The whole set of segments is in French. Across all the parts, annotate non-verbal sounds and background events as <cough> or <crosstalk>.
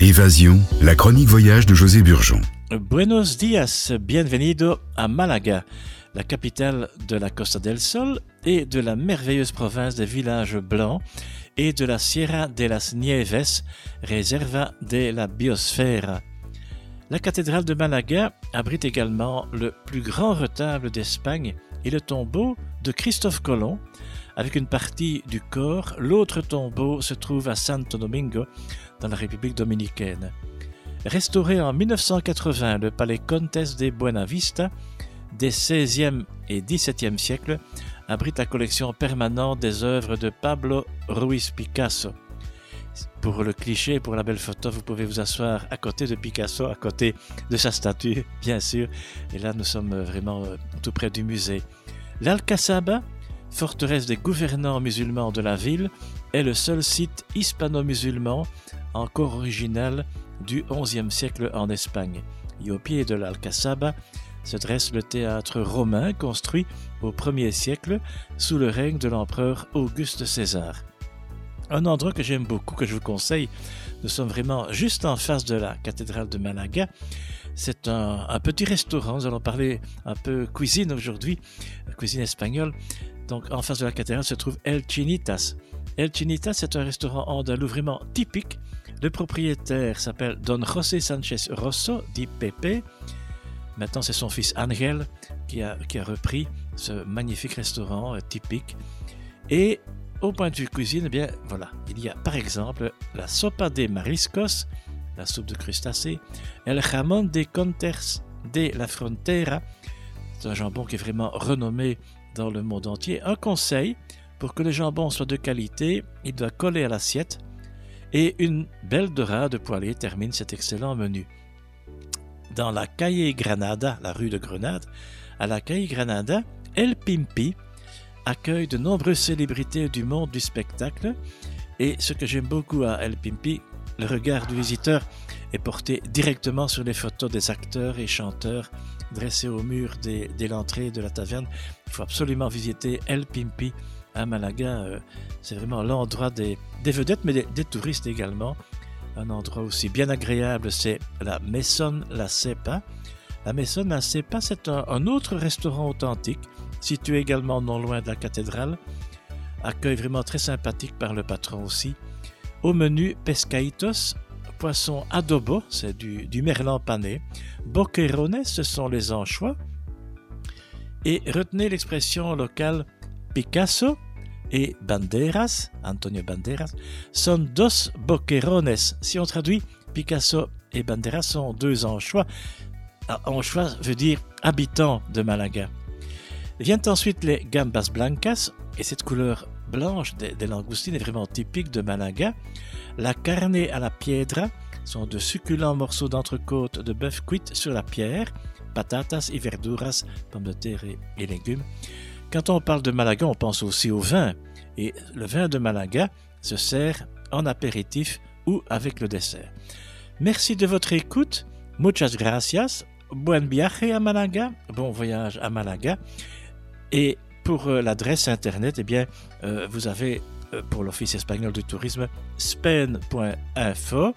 Évasion, la chronique voyage de José Burgeon. Buenos dias, bienvenido à Malaga, la capitale de la Costa del Sol et de la merveilleuse province des villages blancs et de la Sierra de las Nieves, Reserva de la Biosfera. La cathédrale de Malaga abrite également le plus grand retable d'Espagne et le tombeau de Christophe Colomb, avec une partie du corps. L'autre tombeau se trouve à Santo Domingo, dans la République dominicaine. Restauré en 1980, le palais Contes de Buenavista des 16e et 17e siècles abrite la collection permanente des œuvres de Pablo Ruiz Picasso. Pour le cliché, pour la belle photo, vous pouvez vous asseoir à côté de Picasso, à côté de sa statue, <laughs> bien sûr. Et là, nous sommes vraiment euh, tout près du musée. L'Alcazaba, forteresse des gouvernants musulmans de la ville, est le seul site hispano-musulman encore original du XIe siècle en Espagne. Et au pied de l'Alcazaba se dresse le théâtre romain construit au 1er siècle sous le règne de l'empereur Auguste César. Un endroit que j'aime beaucoup, que je vous conseille, nous sommes vraiment juste en face de la cathédrale de Malaga. C'est un, petit restaurant, nous allons parler un peu cuisine aujourd'hui, cuisine espagnole. Donc en face de la cathédrale se trouve El Chinitas. El Chinitas, c'est un restaurant andalou vraiment typique. Le propriétaire s'appelle Don José Sanchez Rosso, dit Pepe. Maintenant, c'est son fils Angel qui a, qui a repris ce magnifique restaurant euh, typique. Et au point de vue cuisine, eh bien voilà, il y a par exemple la sopa de mariscos, la soupe de crustacés, el jamón de Contes de la Frontera, c'est un jambon qui est vraiment renommé dans le monde entier. Un conseil, pour que le jambon soit de qualité, il doit coller à l'assiette et une belle dorade poêlée termine cet excellent menu. Dans la Calle Granada, la rue de Grenade, à la Calle Granada, El Pimpi accueille de nombreuses célébrités du monde du spectacle et ce que j'aime beaucoup à El Pimpi, le regard du visiteur est porté directement sur les photos des acteurs et chanteurs dressés au mur de l'entrée de la taverne. Il faut absolument visiter El Pimpi à Malaga. Euh, c'est vraiment l'endroit des, vedettes, mais des, touristes également. Un endroit aussi bien agréable, c'est la Maison La Cepa. La Maison La Cepa, c'est un, autre restaurant authentique, situé également non loin de la cathédrale. Accueil vraiment très sympathique par le patron aussi. Au menu, pescaitos, poisson adobo, c'est du, merlan pané. Boquerones, ce sont les anchois. Et retenez l'expression locale Picasso et Banderas, Antonio Banderas, sont dos boquerones. Si on traduit, Picasso et Banderas sont deux anchois. Ah, anchois veut dire habitants de Malaga. Viennent ensuite les gambas blancas, et cette couleur blanche des, langoustines est vraiment typique de Malaga. La carne à la piedra sont de succulents morceaux d'entrecôte de bœuf cuite sur la pierre, patatas y verduras, pommes de terre et légumes. Quand on parle de Malaga, on pense aussi au vin. Et le vin de Malaga se sert en apéritif ou avec le dessert. Merci de votre écoute. Muchas gracias. Buen viaje à Malaga. Bon voyage à Malaga. Et pour euh, l'adresse internet, eh bien, euh, vous avez euh, pour l'Office espagnol du tourisme spain.info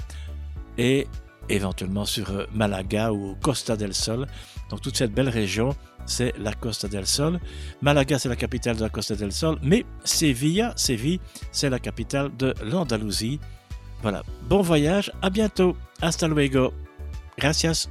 et éventuellement sur Malaga ou Costa del Sol. Donc toute cette belle région c'est la Costa del Sol. Malaga, c'est la capitale de la Costa del Sol. Mais Sevilla, Séville, c'est la capitale de l'Andalousie. Voilà. Bon voyage. À bientôt. Hasta luego. Gracias.